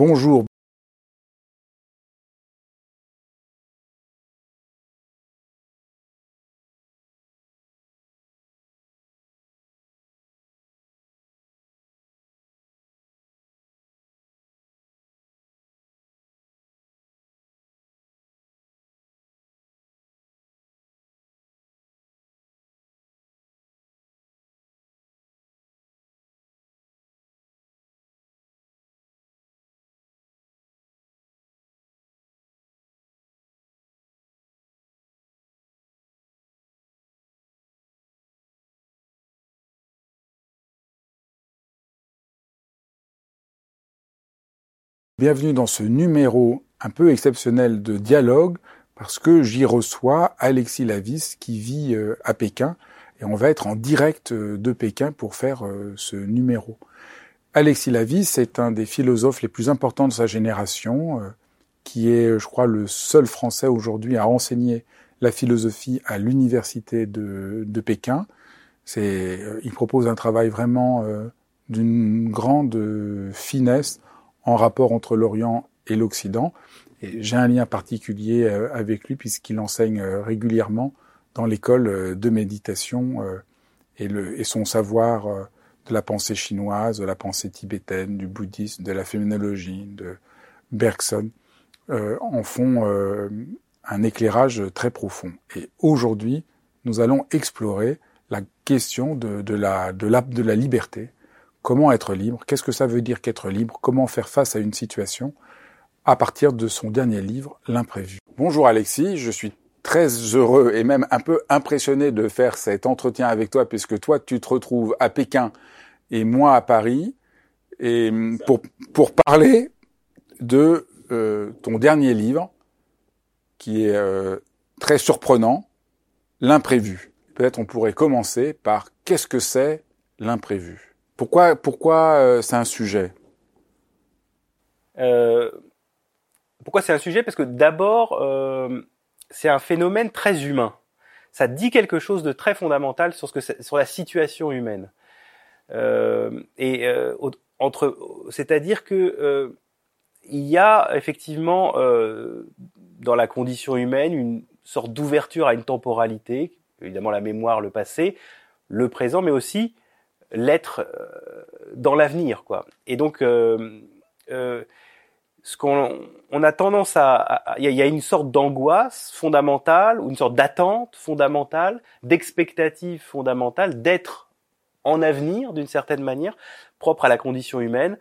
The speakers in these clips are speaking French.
Bonjour. Bienvenue dans ce numéro un peu exceptionnel de dialogue parce que j'y reçois Alexis Lavis qui vit euh, à Pékin et on va être en direct euh, de Pékin pour faire euh, ce numéro. Alexis Lavis est un des philosophes les plus importants de sa génération qui est, je crois, le seul Français aujourd'hui à enseigner la philosophie à l'université de, Pékin. Il propose un travail vraiment d'une grande finesse en rapport entre l'Orient et l'Occident. Et j'ai un lien particulier euh, avec lui puisqu'il enseigne euh, régulièrement dans l'école euh, de méditation et, son savoir de la pensée chinoise, de la pensée tibétaine, du bouddhisme, de la féminologie, de Bergson, en font un éclairage très profond. Et aujourd'hui, nous allons explorer la question de la liberté, Comment être libre? Qu'est-ce que ça veut dire qu'être libre? Comment faire face à une situation à partir de son dernier livre, L'imprévu? Bonjour Alexis, je suis très heureux et même un peu impressionné de faire cet entretien avec toi puisque toi tu te retrouves à Pékin et moi à Paris et pour, pour parler de euh, ton dernier livre qui est euh, très surprenant, L'imprévu. Peut-être on pourrait commencer par qu'est-ce que c'est l'imprévu pourquoi, euh, c'est un sujet? Euh, Pourquoi c'est un sujet? Parce que d'abord, euh, c'est un phénomène très humain. Ça dit quelque chose de très fondamental sur, la situation humaine. et c'est-à-dire que il y a effectivement dans la condition humaine une sorte d'ouverture à une temporalité, évidemment la mémoire, le passé, le présent, mais aussi l'être euh, dans l'avenir, quoi. Et donc, euh, euh, ce qu'on on a tendance à, il y, a une sorte d'angoisse fondamentale ou une sorte d'attente fondamentale, d'expectative fondamentale, d'être en avenir d'une certaine manière, propre à la condition humaine.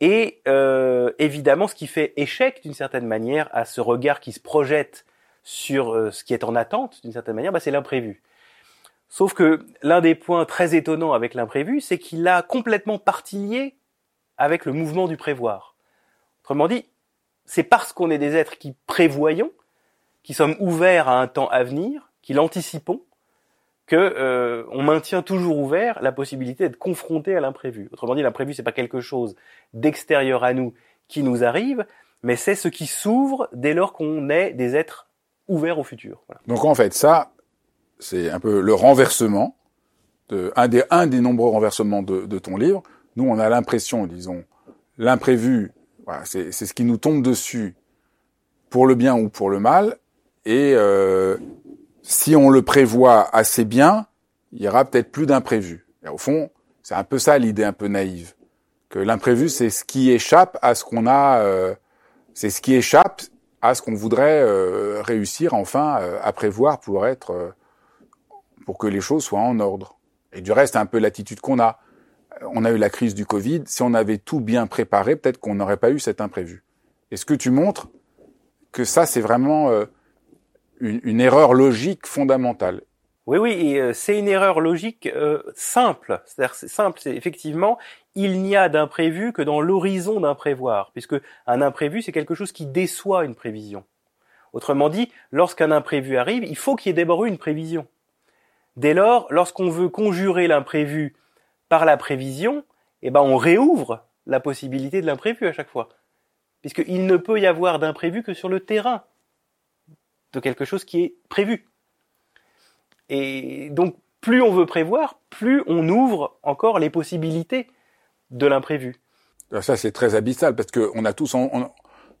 Et euh, évidemment, ce qui fait échec d'une certaine manière à ce regard qui se projette sur ce qui est en attente d'une certaine manière, bah, c'est l'imprévu. Sauf que l'un des points très étonnants avec l'imprévu, c'est qu'il a complètement partillé avec le mouvement du prévoir. Autrement dit, c'est parce qu'on est des êtres qui prévoyons, qui sommes ouverts à un temps à venir, qui l'anticipons, que euh, on maintient toujours ouvert la possibilité d'être confronté à l'imprévu. Autrement dit, l'imprévu c'est pas quelque chose d'extérieur à nous qui nous arrive, mais c'est ce qui s'ouvre dès lors qu'on est des êtres ouverts au futur. Donc en fait, ça, c'est un peu le renversement, de, un, des, un nombreux renversements de, ton livre. Nous, on a l'impression, disons, l'imprévu, voilà, c'est ce qui nous tombe dessus pour le bien ou pour le mal. Et euh, si on le prévoit assez bien, il y aura peut-être plus d'imprévu. Et au fond, c'est un peu ça l'idée un peu naïve, que l'imprévu, c'est ce qui échappe à ce qu'on a, euh, c'est ce qui échappe à ce qu'on voudrait euh, réussir enfin euh, à prévoir pour être pour que les choses soient en ordre. Et du reste, un peu l'attitude qu'on a. On a eu la crise du Covid. Si on avait tout bien préparé, peut-être qu'on n'aurait pas eu cet imprévu. Est-ce que tu montres que ça, c'est vraiment euh, une, erreur logique fondamentale? Oui, oui, euh, c'est une erreur logique euh, simple. C'est-à-dire, c'est simple, c'est effectivement, il n'y a d'imprévu que dans l'horizon d'un prévoir, puisque un imprévu, c'est quelque chose qui déçoit une prévision. Autrement dit, lorsqu'un imprévu arrive, il faut qu'il y ait d'abord une prévision. Dès lors, lorsqu'on veut conjurer l'imprévu par la prévision, eh ben on réouvre la possibilité de l'imprévu à chaque fois. Puisqu'il ne peut y avoir d'imprévu que sur le terrain de quelque chose qui est prévu. Et donc, plus on veut prévoir, plus on ouvre encore les possibilités de l'imprévu. Ça, c'est très abyssal parce que on a tous,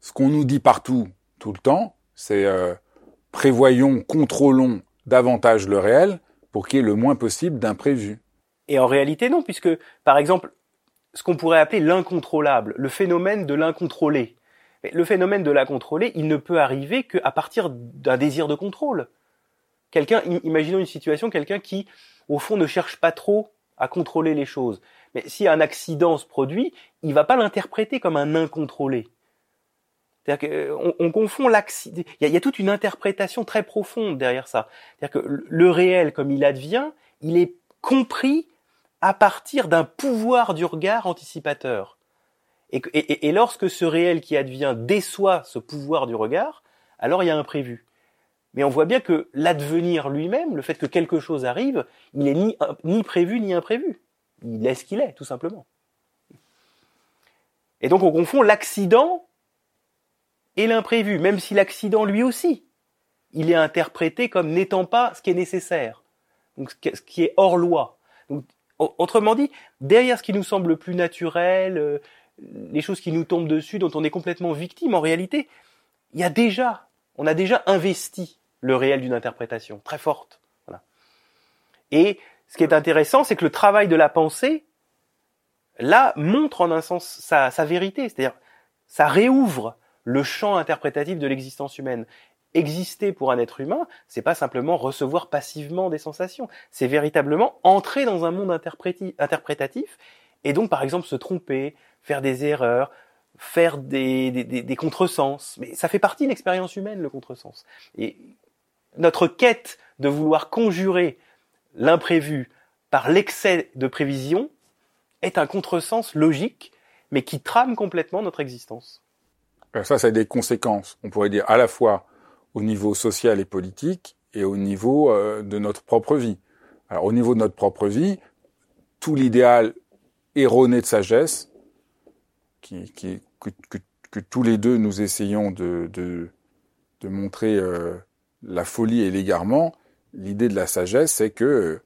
ce qu'on nous dit partout, tout le temps, c'est euh, prévoyons, contrôlons davantage le réel pour qu'il y ait le moins possible d'imprévus. Et en réalité, non, puisque, par exemple, ce qu'on pourrait appeler l'incontrôlable, le phénomène de l'incontrôlé. Le phénomène de l'incontrôlé, il ne peut arriver qu'à partir d'un désir de contrôle. Quelqu'un, imaginons une situation, quelqu'un qui, au fond, ne cherche pas trop à contrôler les choses. Mais si un accident se produit, il va pas l'interpréter comme un incontrôlé. C'est-à-dire qu'on on confond l'accident. Il, y, a toute une interprétation très profonde derrière ça. C'est-à-dire que le réel, comme il advient, il est compris à partir d'un pouvoir du regard anticipateur. Et, lorsque ce réel qui advient déçoit ce pouvoir du regard, alors il y a un prévu. Mais on voit bien que l'advenir lui-même, le fait que quelque chose arrive, il n'est ni, ni prévu ni imprévu. Il est ce qu'il est, tout simplement. Et donc on confond l'accident et l'imprévu, même si l'accident lui aussi, il est interprété comme n'étant pas ce qui est nécessaire, donc ce qui est hors loi. autrement dit, derrière ce qui nous semble le plus naturel, euh, les choses qui nous tombent dessus, dont on est complètement victime, en réalité, il y a déjà, on a déjà investi le réel d'une interprétation très forte. Et ce qui est intéressant, c'est que le travail de la pensée, là, montre en un sens sa, sa vérité, c'est-à-dire ça réouvre le champ interprétatif de l'existence humaine. Exister pour un être humain, c'est pas simplement recevoir passivement des sensations, c'est véritablement entrer dans un monde interprétatif et donc par exemple se tromper, faire des erreurs, faire des, des, des, contresens. Mais ça fait partie de l'expérience humaine, le contresens. Et notre quête de vouloir conjurer l'imprévu par l'excès de prévision est un contresens logique, mais qui trame complètement notre existence. Euh, ça, ça a des conséquences, on pourrait dire, à la fois au niveau social et politique et au niveau euh, de notre propre vie. Alors, au niveau de notre propre vie, tout l'idéal erroné de sagesse, qui, qui, que, que, tous les deux nous essayons de, de, de montrer euh, la folie et l'égarement, l'idée de la sagesse, c'est que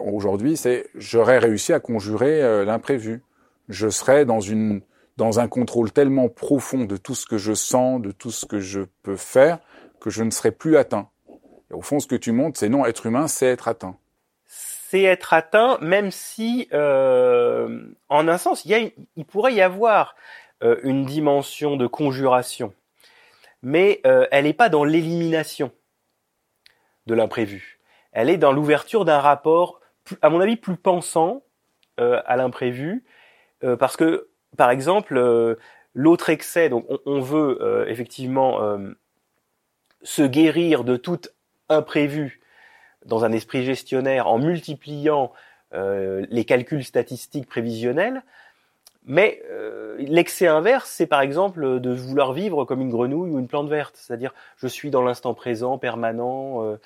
aujourd'hui, c'est j'aurais réussi à conjurer l'imprévu. Je serais dans une dans un contrôle tellement profond de tout ce que je sens, de tout ce que je peux faire, que je ne serai plus atteint. Au fond, ce que tu montres, c'est non, être humain, c'est être atteint. C'est être atteint, même si, euh, en un sens, il, y a, il pourrait y avoir euh, une dimension de conjuration, mais euh, elle n'est pas dans l'élimination de l'imprévu. Elle est dans l'ouverture d'un rapport, à mon avis, plus pensant euh, à l'imprévu, euh, parce que par exemple, euh, l'autre excès, donc on, veut euh, effectivement euh, se guérir de tout imprévu dans un esprit gestionnaire en multipliant les calculs statistiques prévisionnels, mais l'excès inverse, c'est par exemple de vouloir vivre comme une grenouille ou une plante verte, c'est-à-dire je suis dans l'instant présent, permanent,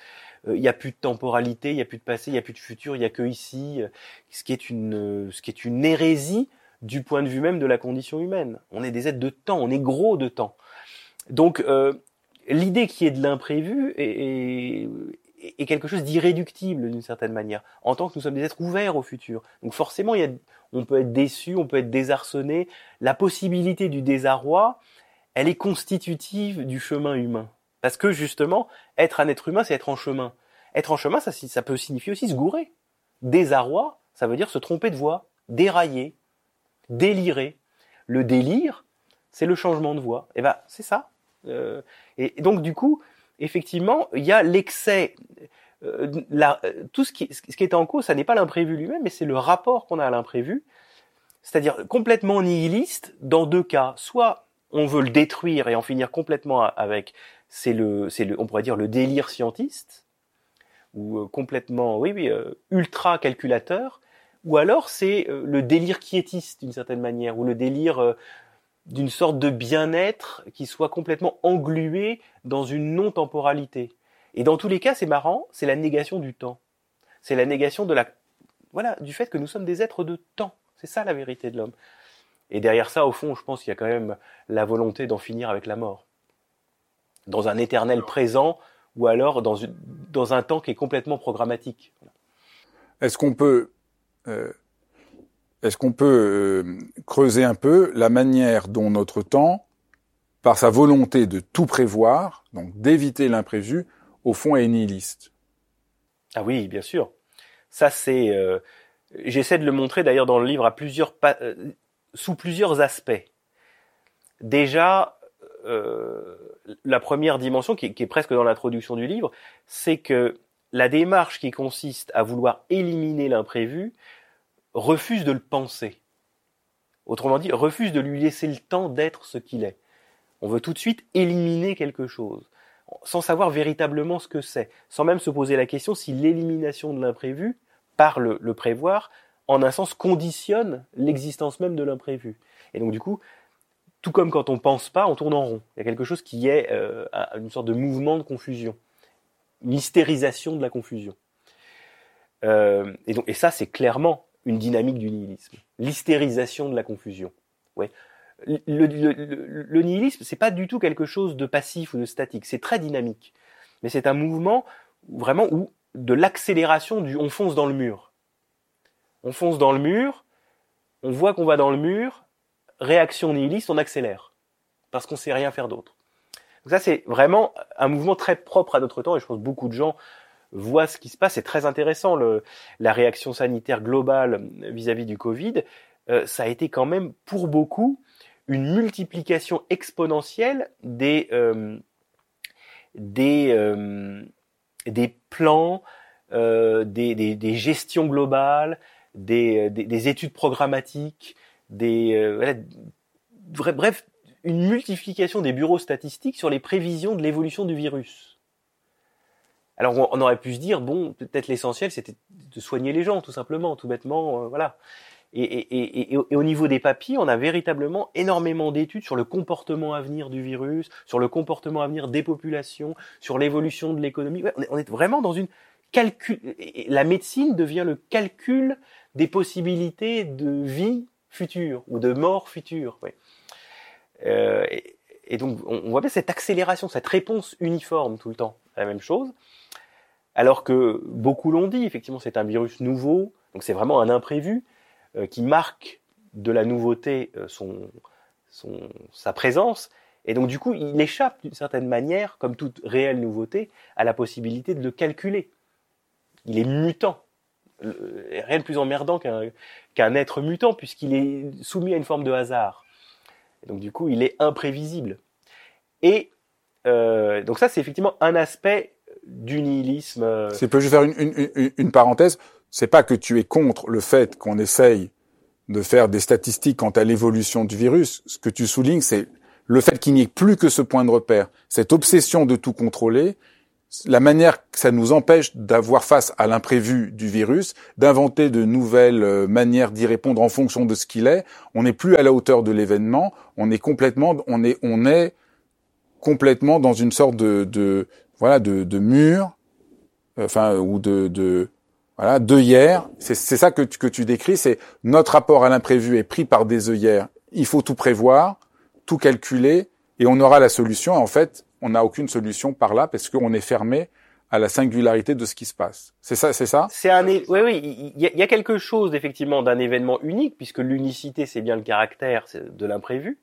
il n'y a plus de temporalité, il n'y a plus de passé, il n'y a plus de futur, il n'y a que ici, ce qui est une, ce qui est une hérésie du point de vue même de la condition humaine. On est des êtres de temps, on est gros de temps. Donc euh, l'idée qui est de l'imprévu est, est, quelque chose d'irréductible d'une certaine manière, en tant que nous sommes des êtres ouverts au futur. Donc forcément, il y a, on peut être déçu, on peut être désarçonné. La possibilité du désarroi, elle est constitutive du chemin humain. Parce que justement, être un être humain, c'est être en chemin. Être en chemin, ça, ça peut signifier aussi se gourer. Désarroi, ça veut dire se tromper de voie, dérailler, délirer. Le délire, c'est le changement de voix. Et eh ben, c'est ça. Euh, et, donc, du coup, effectivement, il y a l'excès. Euh, tout ce qui, ce qui est en cause, ça n'est pas l'imprévu lui-même, mais c'est le rapport qu'on a à l'imprévu. C'est-à-dire complètement nihiliste dans deux cas. Soit on veut le détruire et en finir complètement avec, c'est le, c'est le, on pourrait dire le délire scientiste, ou euh, complètement, oui, oui, ultra calculateur, ou alors c'est euh, le délire quiétiste d'une certaine manière, ou le délire euh, d'une sorte de bien-être qui soit complètement englué dans une non-temporalité. Et dans tous les cas, c'est marrant, c'est la négation du temps. C'est la négation de la, voilà, du fait que nous sommes des êtres de temps. C'est ça la vérité de l'homme. Et derrière ça, au fond, je pense qu'il y a quand même la volonté d'en finir avec la mort. Dans un éternel présent, ou alors dans, une, dans un temps qui est complètement programmatique. Est-ce qu'on peut est-ce qu'on peut euh, creuser un peu la manière dont notre temps, par sa volonté de tout prévoir, donc d'éviter l'imprévu, au fond est nihiliste? Ah oui, bien sûr. Ça c'est, euh, j'essaie de le montrer d'ailleurs dans le livre à plusieurs, euh, sous plusieurs aspects. Déjà, la première dimension qui est presque dans l'introduction du livre, c'est que la démarche qui consiste à vouloir éliminer l'imprévu refuse de le penser. Autrement dit, refuse de lui laisser le temps d'être ce qu'il est. On veut tout de suite éliminer quelque chose, sans savoir véritablement ce que c'est, sans même se poser la question si l'élimination de l'imprévu, par le, prévoir, en un sens conditionne l'existence même de l'imprévu. Et donc du coup, tout comme quand on pense pas, on tourne en rond. Il y a quelque chose qui est euh, une sorte de mouvement de confusion, mystérisation de la confusion. Euh, et, donc, et ça, c'est clairement une dynamique du nihilisme, l'hystérisation de la confusion. Ouais. Le, le, le, le nihilisme, c'est pas du tout quelque chose de passif ou de statique, c'est très dynamique. Mais c'est un mouvement vraiment où de l'accélération du on fonce dans le mur. On fonce dans le mur, on voit qu'on va dans le mur, réaction nihiliste, on accélère parce qu'on sait rien faire d'autre. Donc ça c'est vraiment un mouvement très propre à notre temps et je pense que beaucoup de gens voit ce qui se passe. C'est très intéressant le, la réaction sanitaire globale vis-à-vis du Covid. Euh, ça a été quand même pour beaucoup une multiplication exponentielle des euh, des euh, des plans, des, des, des, gestions globales, des, des, études programmatiques, des voilà, bref une multiplication des bureaux statistiques sur les prévisions de l'évolution du virus. Alors on, aurait pu se dire bon, peut-être l'essentiel c'était de soigner les gens tout simplement, tout bêtement, euh, voilà. Et, au niveau des papiers, on a véritablement énormément d'études sur le comportement à venir du virus, sur le comportement à venir des populations, sur l'évolution de l'économie. on, est, vraiment dans une calcul. La médecine devient le calcul des possibilités de vie future ou de mort future. Euh, et, donc on, voit bien cette accélération, cette réponse uniforme tout le temps à la même chose. Alors que beaucoup l'ont dit, effectivement, c'est un virus nouveau, donc c'est vraiment un imprévu euh, qui marque de la nouveauté euh, son, sa présence. Et donc du coup, il échappe d'une certaine manière, comme toute réelle nouveauté, à la possibilité de le calculer. Il est mutant. Rien de plus emmerdant qu'un être mutant, puisqu'il est soumis à une forme de hasard. Donc du coup, il est imprévisible. Et euh, donc ça, c'est effectivement un aspect du nihilisme. Euh, si je peux juste faire une, une, une parenthèse, c'est pas que tu es contre le fait qu'on essaye de faire des statistiques quant à l'évolution du virus. Ce que tu soulignes, c'est le fait qu'il n'y ait plus que ce point de repère, cette obsession de tout contrôler, la manière que ça nous empêche d'avoir face à l'imprévu du virus, d'inventer de nouvelles euh, manières d'y répondre en fonction de ce qu'il est. On n'est plus à la hauteur de l'événement. On est complètement, on est, on est complètement dans une sorte de, de voilà, de, de murs, enfin, ou de, de voilà, d'œillères. C'est, c'est ça que tu, que tu décris, c'est notre rapport à l'imprévu est pris par des œillères. Il faut tout prévoir, tout calculer, et on aura la solution. En fait, on n'a aucune solution par là parce qu'on est fermé à la singularité de ce qui se passe. C'est ça, c'est ça? C'est un, oui, oui, il y, a, quelque chose effectivement d'un événement unique puisque l'unicité, c'est bien le caractère de l'imprévu,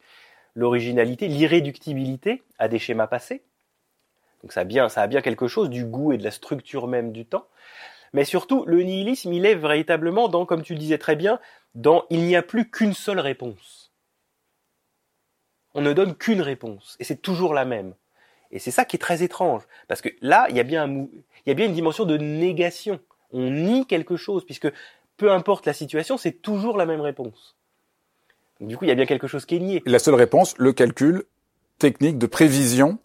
l'originalité, l'irréductibilité à des schémas passés. Donc ça a bien, ça a bien quelque chose du goût et de la structure même du temps. Mais surtout, le nihilisme, il est véritablement dans, comme tu le disais très bien, dans il n'y a plus qu'une seule réponse. On ne donne qu'une réponse, et c'est toujours la même. Et c'est ça qui est très étrange, parce que là, il y a bien un, il y a bien une dimension de négation. On nie quelque chose, puisque peu importe la situation, c'est toujours la même réponse. du coup, il y a bien quelque chose qui est nié. La seule réponse, le calcul technique de prévision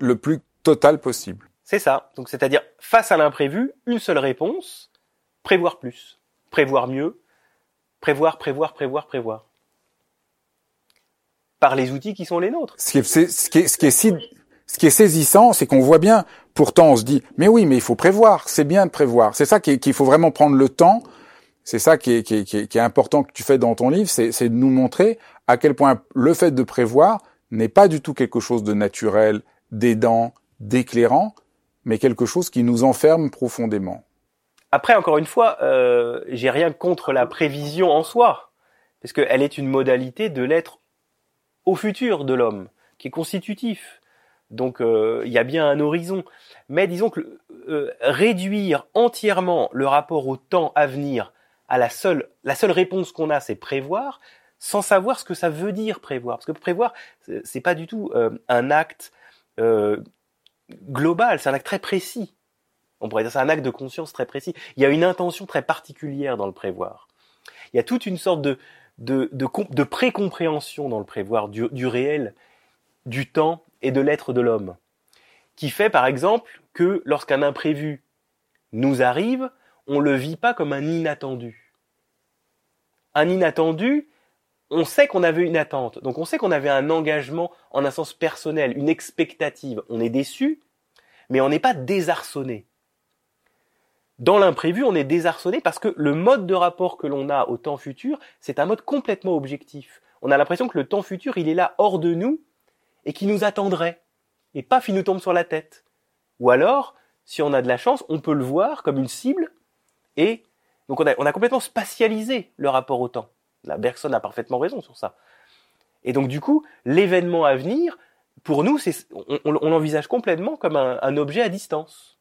le plus total possible. C'est ça. Donc, c'est-à-dire, face à l'imprévu, une seule réponse, prévoir plus, prévoir mieux, prévoir, prévoir, prévoir, prévoir. Par les outils qui sont les nôtres. Ce qui est, ce qui est, ce qui est, si, ce qui est saisissant, c'est qu'on voit bien, pourtant on se dit, mais oui, mais il faut prévoir, c'est bien de prévoir. C'est ça qu'il faut vraiment prendre le temps. C'est ça qui est, qui, est, qui est, important que tu fais dans ton livre, c'est de nous montrer à quel point le fait de prévoir n'est pas du tout quelque chose de naturel d'aidant, d'éclairant, mais quelque chose qui nous enferme profondément. après, encore une fois, euh, j'ai rien contre la prévision en soi, parce qu'elle est une modalité de l'être au futur de l'homme, qui est constitutif. Donc euh, il y a bien un horizon. Mais disons que euh, réduire entièrement le rapport au temps à venir à la seule, la seule réponse qu'on a, c'est prévoir, sans savoir ce que ça veut dire prévoir. Parce que prévoir, c'est pas du tout euh, un acte global, c'est un acte très précis. On pourrait dire c'est un acte de conscience très précis. Il y a une intention très particulière dans le prévoir. Il y a toute une sorte de, de, précompréhension dans le prévoir du, réel, du temps et de l'être de l'homme, qui fait par exemple que lorsqu'un imprévu nous arrive, on le vit pas comme un inattendu. Un inattendu, on sait qu'on avait une attente, donc on sait qu'on avait un engagement en un sens personnel, une expectative. On est déçu, mais on n'est pas désarçonné. Dans l'imprévu, on est désarçonné parce que le mode de rapport que l'on a au temps futur, c'est un mode complètement objectif. On a l'impression que le temps futur, il est là hors de nous et qui nous attendrait, et pas qui nous tombe sur la tête. Ou alors, si on a de la chance, on peut le voir comme une cible, et donc on a, complètement spatialisé le rapport au temps. La Bergson a parfaitement raison sur ça. Et donc du coup, l'événement à venir, pour nous, on, l'envisage complètement comme un, objet à distance.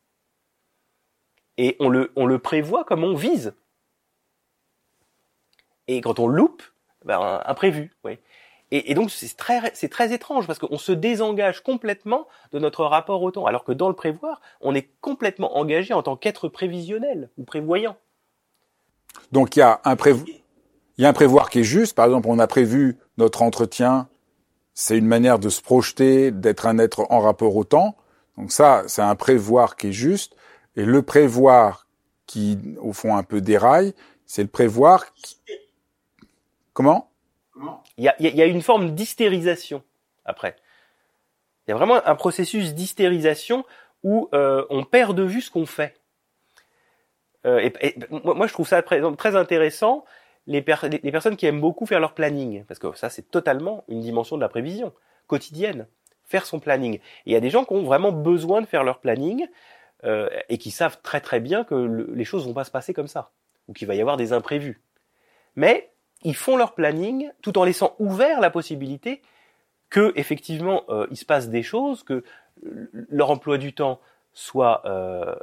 Et on le, on le prévoit comme on vise. Et quand on loupe, ben, imprévu. Oui. Et, donc c'est très, étrange parce qu'on se désengage complètement de notre rapport au temps, alors que dans le prévoir, on est complètement engagé en tant qu'être prévisionnel ou prévoyant. Donc il y a un il y a un prévoir qui est juste. Par exemple, on a prévu notre entretien. C'est une manière de se projeter, d'être un être en rapport au temps. Donc ça, c'est un prévoir qui est juste. Et le prévoir qui, au fond, un peu déraille, c'est le prévoir qui... Comment? Il y a, une forme d'hystérisation après. Il y a vraiment un processus d'hystérisation où euh, on perd de vue ce qu'on fait. Euh, et, moi, je trouve ça très, très intéressant, les, les, personnes qui aiment beaucoup faire leur planning, parce que ça, c'est totalement une dimension de la prévision quotidienne, faire son planning. Et il y a des gens qui ont vraiment besoin de faire leur planning euh, et qui savent très très bien que les choses vont pas se passer comme ça, ou qu'il va y avoir des imprévus. Mais ils font leur planning tout en laissant ouvert la possibilité que effectivement euh, il se passe des choses, que leur emploi du temps soit euh,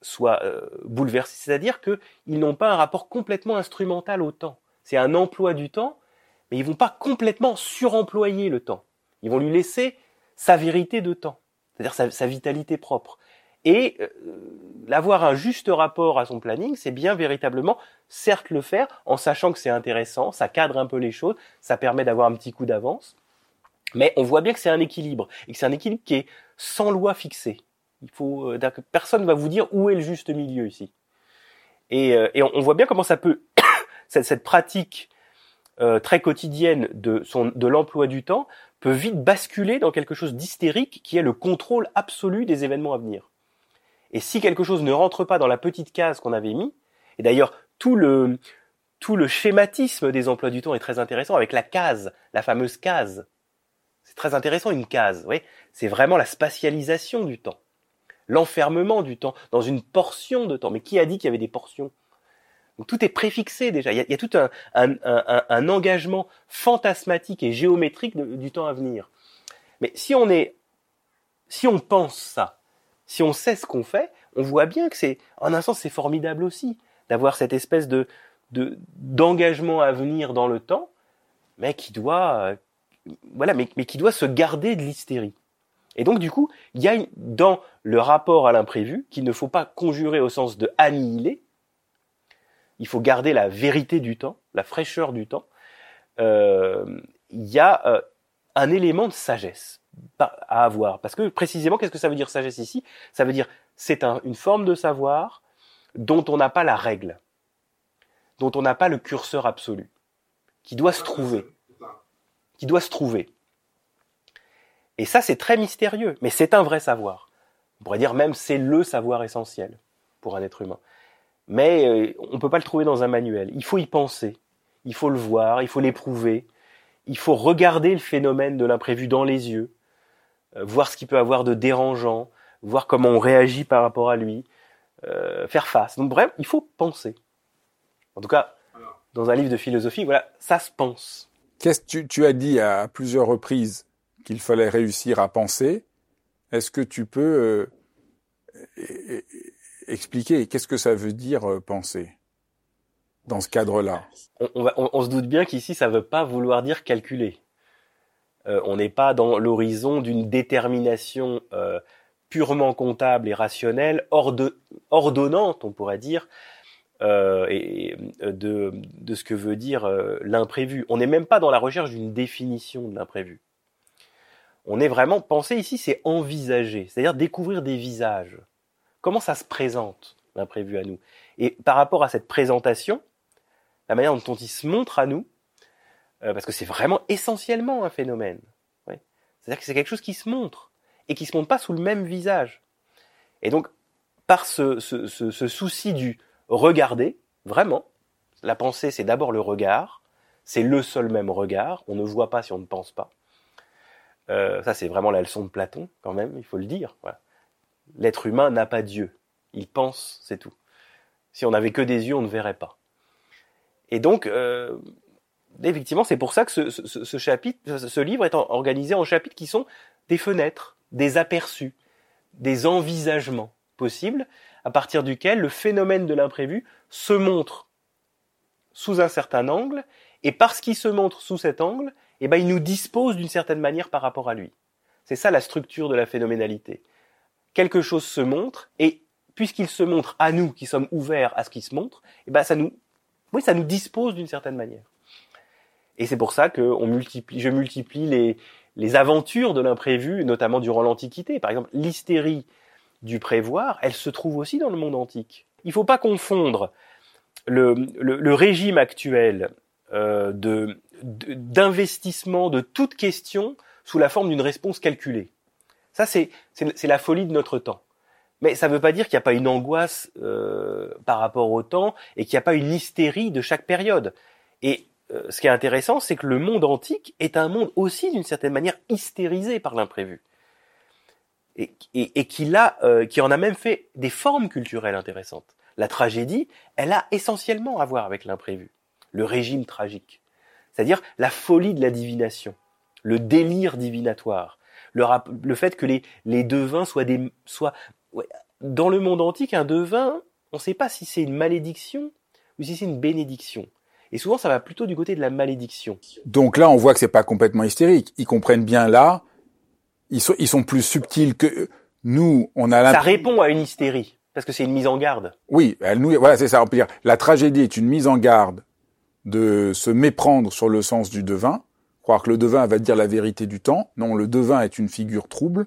soit bouleversé, c'est-à-dire qu'ils n'ont pas un rapport complètement instrumental au temps. C'est un emploi du temps, mais ils vont pas complètement suremployer le temps. Ils vont lui laisser sa vérité de temps, c'est-à-dire sa vitalité propre. Et euh, l'avoir un juste rapport à son planning, c'est bien véritablement, certes le faire en sachant que c'est intéressant, ça cadre un peu les choses, ça permet d'avoir un petit coup d'avance, mais on voit bien que c'est un équilibre et que c'est un équilibre qui est sans loi fixée. Il faut, euh, personne va vous dire où est le juste milieu ici. Et, euh, et on, voit bien comment ça peut, cette, cette, pratique euh, très quotidienne de, son, de l'emploi du temps peut vite basculer dans quelque chose d'hystérique qui est le contrôle absolu des événements à venir. Et si quelque chose ne rentre pas dans la petite case qu'on avait mis, et d'ailleurs tout le tout le schématisme des emplois du temps est très intéressant avec la case, la fameuse case. C'est très intéressant une case, oui. C'est vraiment la spatialisation du temps, l'enfermement du temps dans une portion de temps. Mais qui a dit qu'il y avait des portions? Tout est préfixé déjà. Il y a, tout un, un, un, un, engagement fantasmatique et géométrique du temps à venir. Mais si on est, si on pense ça, si on sait ce qu'on fait, on voit bien que c'est, en un sens, c'est formidable aussi d'avoir cette espèce de, d'engagement à venir dans le temps, mais qui doit, euh, voilà, mais, qui doit se garder de l'hystérie. Et donc, du coup, il y a dans le rapport à l'imprévu, qu'il ne faut pas conjurer au sens de annihiler, il faut garder la vérité du temps, la fraîcheur du temps, euh, il y a euh, un élément de sagesse à avoir. Parce que précisément, qu'est-ce que ça veut dire sagesse ici? Ça veut dire c'est une forme de savoir dont on n'a pas la règle, dont on n'a pas le curseur absolu, qui doit se trouver, qui doit se trouver. Et ça, c'est très mystérieux, mais c'est un vrai savoir. On pourrait dire même c'est le savoir essentiel pour un être humain. Mais euh, on ne peut pas le trouver dans un manuel. Il faut y penser, il faut le voir, il faut l'éprouver, il faut regarder le phénomène de l'imprévu dans les yeux, voir ce qu'il peut avoir de dérangeant, voir comment on réagit par rapport à lui, faire face. Donc bref, il faut penser. En tout cas, dans un livre de philosophie, voilà, ça se pense. Qu'est-ce tu, tu as dit à plusieurs reprises qu'il fallait réussir à penser. Est-ce que tu peux euh, expliquer qu'est-ce que ça veut dire euh, penser dans ce cadre-là? On, se doute bien qu'ici, ça ne veut pas vouloir dire calculer. Euh, on n'est pas dans l'horizon d'une détermination purement comptable et rationnelle, ordonnante, on pourrait dire, et de, ce que veut dire l'imprévu. On n'est même pas dans la recherche d'une définition de l'imprévu on est vraiment pensé ici, c'est envisager, c'est-à-dire découvrir des visages. Comment ça se présente l'imprévu à nous? Et par rapport à cette présentation, la manière dont il se montre à nous, euh, parce que c'est vraiment essentiellement un phénomène. C'est-à-dire que c'est quelque chose qui se montre et qui se montre pas sous le même visage. Et donc, par ce, ce souci du regarder, vraiment, la pensée c'est d'abord le regard, c'est le seul même regard, on ne voit pas si on ne pense pas. Euh, ça, c'est vraiment la leçon de Platon, quand même, il faut le dire. L'être humain n'a pas Dieu. Il pense, c'est tout. Si on n'avait que des yeux, on ne verrait pas. Et donc, euh, effectivement, c'est pour ça que ce, livre est organisé en chapitres qui sont des fenêtres, des aperçus, des envisagements possibles, à partir duquel le phénomène de l'imprévu se montre sous un certain angle, et parce qu'il se montre sous cet angle, eh ben, il nous dispose d'une certaine manière par rapport à lui. C'est ça la structure de la phénoménalité. Quelque chose se montre, et puisqu'il se montre à nous qui sommes ouverts à ce qui se montre, eh ben, ça nous dispose d'une certaine manière. Et c'est pour ça que je multiplie les, aventures de l'imprévu, notamment durant l'Antiquité. Par exemple, l'hystérie du prévoir, elle se trouve aussi dans le monde antique. Il ne faut pas confondre le, régime actuel euh, d'investissement de toute question sous la forme d'une réponse calculée. Ça, c'est la folie de notre temps. Mais ça ne veut pas dire qu'il n'y a pas une angoisse euh, par rapport au temps et qu'il n'y a pas une hystérie de chaque période. Et euh, ce qui est intéressant, c'est que le monde antique est un monde aussi d'une certaine manière hystérisé par l'imprévu. Et, euh, qui en a même fait des formes culturelles intéressantes. La tragédie, elle a essentiellement à voir avec l'imprévu, le régime tragique c'est-à-dire la folie de la divination, le délire divinatoire, le, fait que les, les devins soient des... Soient, dans le monde antique, un devin, on ne sait pas si c'est une malédiction ou si c'est une bénédiction. Et souvent, ça va plutôt du côté de la malédiction. Donc là, on voit que c'est pas complètement hystérique. Ils comprennent bien là. Ils sont, ils sont plus subtils que nous. On a Ça répond à une hystérie parce que c'est une mise en garde. Oui, elle nous, voilà, c'est ça. On peut dire la tragédie est une mise en garde de se méprendre sur le sens du devin, croire que le devin va dire la vérité du temps. Non, le devin est une figure trouble.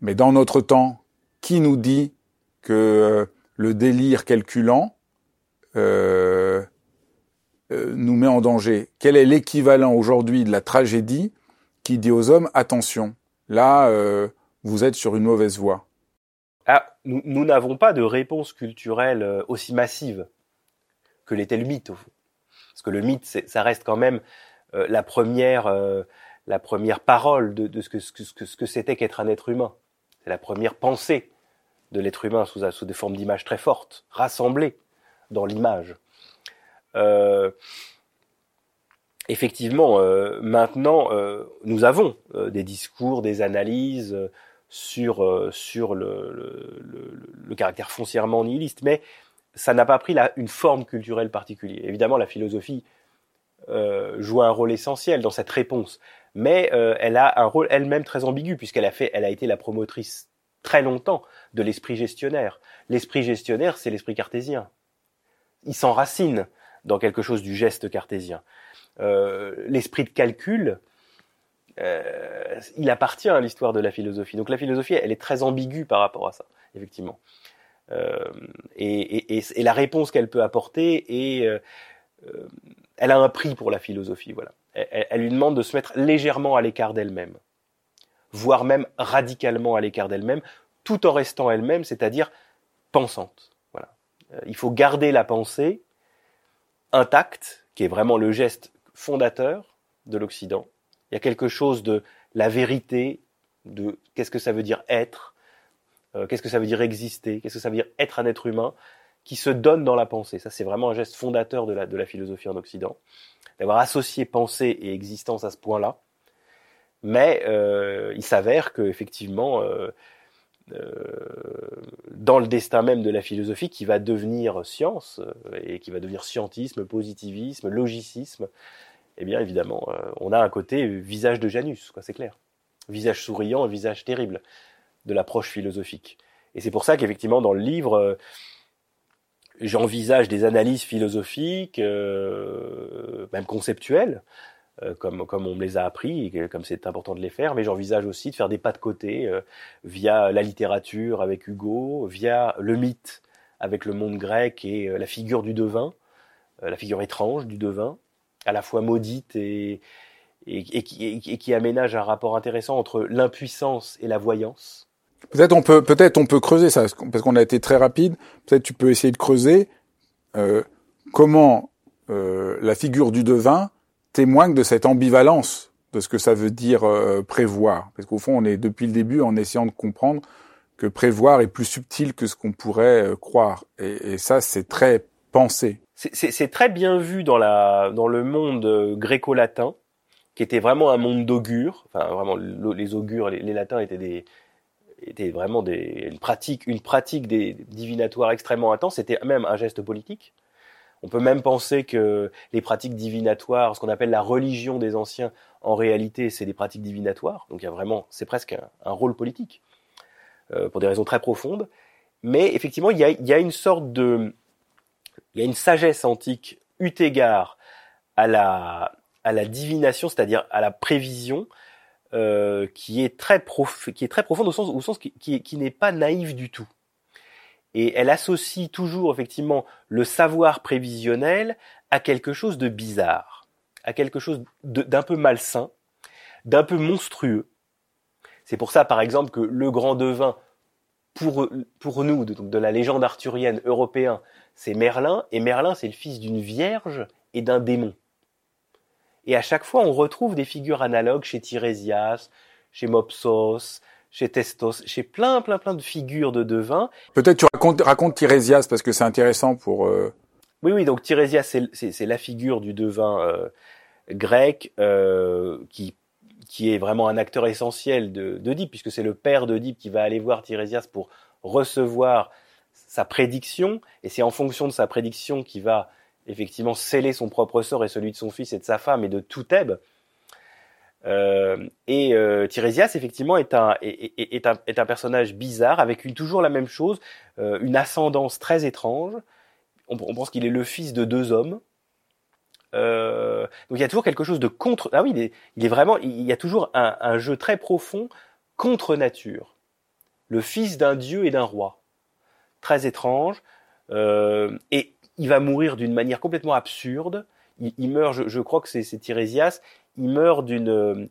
Mais dans notre temps, qui nous dit que euh, le délire calculant euh, nous met en danger Quel est l'équivalent aujourd'hui de la tragédie qui dit aux hommes attention, là vous êtes sur une mauvaise voie ah, Nous n'avons pas de réponse culturelle aussi massive que l'était le mythe. Parce que le mythe, ça reste quand même euh, la première euh, parole de, ce que c'était qu'être un être humain. C'est la première pensée de l'être humain sous, sous des formes d'image très fortes, rassemblées dans l'image. Euh, effectivement, maintenant, nous avons des discours, des analyses sur sur le, caractère foncièrement nihiliste, mais ça n'a pas pris une forme culturelle particulière. Évidemment, la philosophie euh, joue un rôle essentiel dans cette réponse, mais euh, elle a un rôle elle-même très ambigu puisqu'elle a fait, elle a été la promotrice très longtemps de l'esprit gestionnaire. L'esprit gestionnaire, c'est l'esprit cartésien. Il s'enracine dans quelque chose du geste cartésien. Euh, l'esprit de calcul, euh, il appartient à l'histoire de la philosophie. Donc la philosophie, elle est très ambiguë par rapport à ça, effectivement. Euh, et, la réponse qu'elle peut apporter est, elle a un prix pour la philosophie. Voilà. Elle, elle lui demande de se mettre légèrement à l'écart d'elle-même, voire même radicalement à l'écart d'elle-même, tout en restant elle-même, c'est-à-dire pensante. Voilà. Il faut garder la pensée intacte, qui est vraiment le geste fondateur de l'Occident. Il y a quelque chose de la vérité, de qu'est-ce que ça veut dire être, euh, qu'est-ce que ça veut dire exister, qu'est-ce que ça veut dire être un être humain, qui se donne dans la pensée. Ça, c'est vraiment un geste fondateur de la, philosophie en Occident, d'avoir associé pensée et existence à ce point-là. Mais euh, il s'avère que effectivement, euh, dans le destin même de la philosophie, qui va devenir science euh, et qui va devenir scientisme, positivisme, logicisme, eh bien évidemment, euh, on a un côté visage de Janus, quoi, c'est clair, visage souriant, visage terrible de l'approche philosophique. Et c'est pour ça qu'effectivement, dans le livre, euh, j'envisage des analyses philosophiques, euh, même conceptuelles, euh, comme, comme on me les a appris, et comme c'est important de les faire, mais j'envisage aussi de faire des pas de côté euh, via la littérature avec Hugo, via le mythe avec le monde grec et euh, la figure du devin, euh, la figure étrange du devin, à la fois maudite et, et, et, qui, et qui aménage un rapport intéressant entre l'impuissance et la voyance. Peut-être on peut, peut-être on peut creuser ça, parce qu'on a été très rapide. Peut-être tu peux essayer de creuser euh, comment euh, la figure du devin témoigne de cette ambivalence de ce que ça veut dire euh, prévoir. Parce qu'au fond, on est depuis le début en essayant de comprendre que prévoir est plus subtil que ce qu'on pourrait euh, croire. Et, et, ça, c'est très pensé. C'est très bien vu dans, la, dans le monde euh, gréco-latin, qui était vraiment un monde d'augures. Enfin, vraiment, les augures, les, les latins étaient des, était vraiment des, une pratique, une pratique des divinatoires extrêmement intense. C'était même un geste politique. On peut même penser que les pratiques divinatoires, ce qu'on appelle la religion des anciens, en réalité, c'est des pratiques divinatoires. Donc il y a vraiment, c'est presque un, rôle politique euh, pour des raisons très profondes. Mais effectivement, il y a, une sorte de, il y a une sagesse antique eu égard à la, à la divination, c'est-à-dire à la prévision, euh, qui est très prof... qui est très profonde au sens, au sens qui, qui, qui n'est pas naïve du tout. Et elle associe toujours effectivement le savoir prévisionnel à quelque chose de bizarre, à quelque chose d'un peu malsain, d'un peu monstrueux. C'est pour ça, par exemple, que le grand devin, pour, pour nous, de, la légende arthurienne européenne, c'est Merlin, et Merlin, c'est le fils d'une vierge et d'un démon. Et à chaque fois, on retrouve des figures analogues chez Tirésias, chez Mopsos, chez Testos, chez plein, plein, plein de figures de devins. Peut-être tu racontes, racontes Tirésias parce que c'est intéressant pour. Euh... Oui, oui. Donc Tirésias, c'est la figure du devin euh, grec euh, qui qui est vraiment un acteur essentiel de, d'Oedipe, puisque c'est le père d'Oedipe qui va aller voir Tirésias pour recevoir sa prédiction, et c'est en fonction de sa prédiction qu'il va effectivement sceller son propre sort et celui de son fils et de sa femme et de tout Thèbes. Euh, et euh, effectivement, est un, est, est, un, personnage bizarre, avec toujours la même chose, euh, une ascendance très étrange. On, pense qu'il est le fils de deux hommes. Euh, donc il y a toujours quelque chose de contre... Ah oui, il est, il est vraiment... Il y a toujours un, un, jeu très profond contre nature. Le fils d'un dieu et d'un roi. Très étrange. Et il va mourir d'une manière complètement absurde. Il, il meurt, je, je, crois que c'est Tirésias, il meurt d'une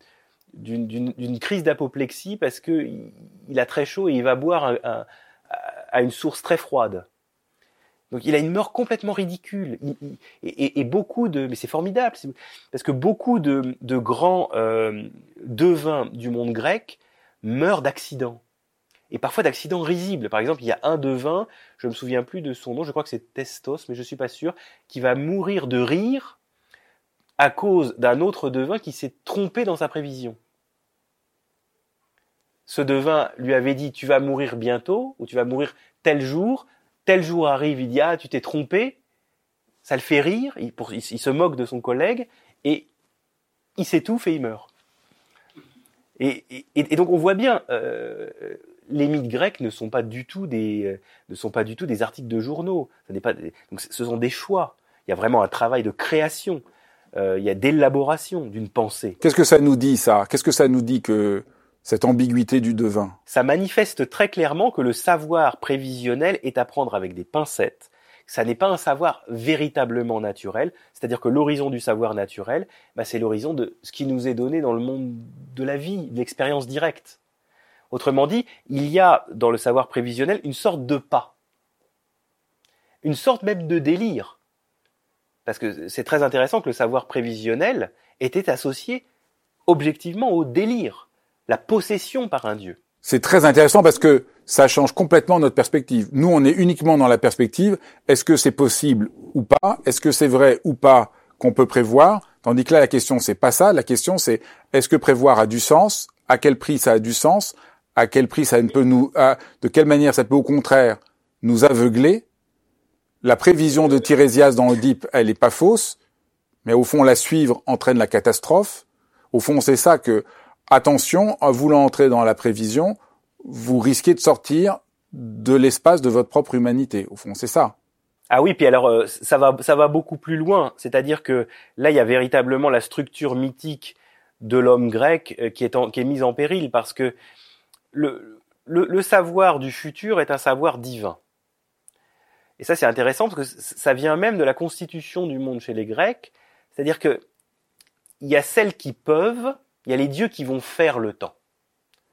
d'une crise d'apoplexie parce que il, a très chaud et il va boire à une source très froide. Donc il a une mort complètement ridicule. Et, beaucoup de, mais c'est formidable, parce que beaucoup de, de grands euh, devins du monde grec meurent d'accidents et parfois d'accidents risibles. Par exemple, il y a un devin, je me souviens plus de son nom, je crois que c'est Testos, mais je suis pas sûr, qui va mourir de rire à cause d'un autre devin qui s'est trompé dans sa prévision. Ce devin lui avait dit tu vas mourir bientôt ou tu vas mourir tel jour, tel jour arrive, il dit ah tu t'es trompé, ça le fait rire, il, se moque de son collègue et il s'étouffe et il meurt. Et, donc on voit bien, euh, les mythes grecs ne sont pas du tout des euh, ne sont pas du tout des articles de journaux. Pas ce sont des choix. Il y a vraiment un travail de création. Euh, il y a d'élaboration d'une pensée. Qu'est-ce que ça nous dit ça? Qu'est-ce que ça nous dit que cette ambiguïté du devin? Ça manifeste très clairement que le savoir prévisionnel est à prendre avec des pincettes. Ça n'est pas un savoir véritablement naturel, c'est-à-dire que l'horizon du savoir naturel, bah, c'est l'horizon de ce qui nous est donné dans le monde de la vie, de l'expérience directe. Autrement dit, il y a dans le savoir prévisionnel une sorte de pas, une sorte même de délire. Parce que c'est très intéressant que le savoir prévisionnel était associé objectivement au délire, la possession par un dieu. c'est très intéressant parce que ça change complètement notre perspective. Nous, on est uniquement dans la perspective est-ce que c'est possible ou pas Est-ce que c'est vrai ou pas qu'on peut prévoir Tandis que là, la question c'est pas ça. La question c'est est-ce que prévoir a du sens À quel prix ça a du sens À quel prix ça ne peut nous De quelle manière ça peut au contraire nous aveugler La prévision de Tirésias dans Oedipe, elle est pas fausse, mais au fond, la suivre entraîne la catastrophe. Au fond, c'est ça que attention, en voulant entrer dans la prévision, vous risquez de sortir de l'espace de votre propre humanité. Au fond, c'est ça. Ah oui, puis alors euh, ça va ça va beaucoup plus loin. C'est-à-dire que là, il y a véritablement la structure mythique de l'homme grec euh, qui est qui est mise en péril parce que le, le savoir du futur est un savoir divin. Et ça, c'est intéressant parce que ça vient même de la constitution du monde chez les Grecs. C'est-à-dire que il y a celles qui peuvent il y a les dieux qui vont faire le temps.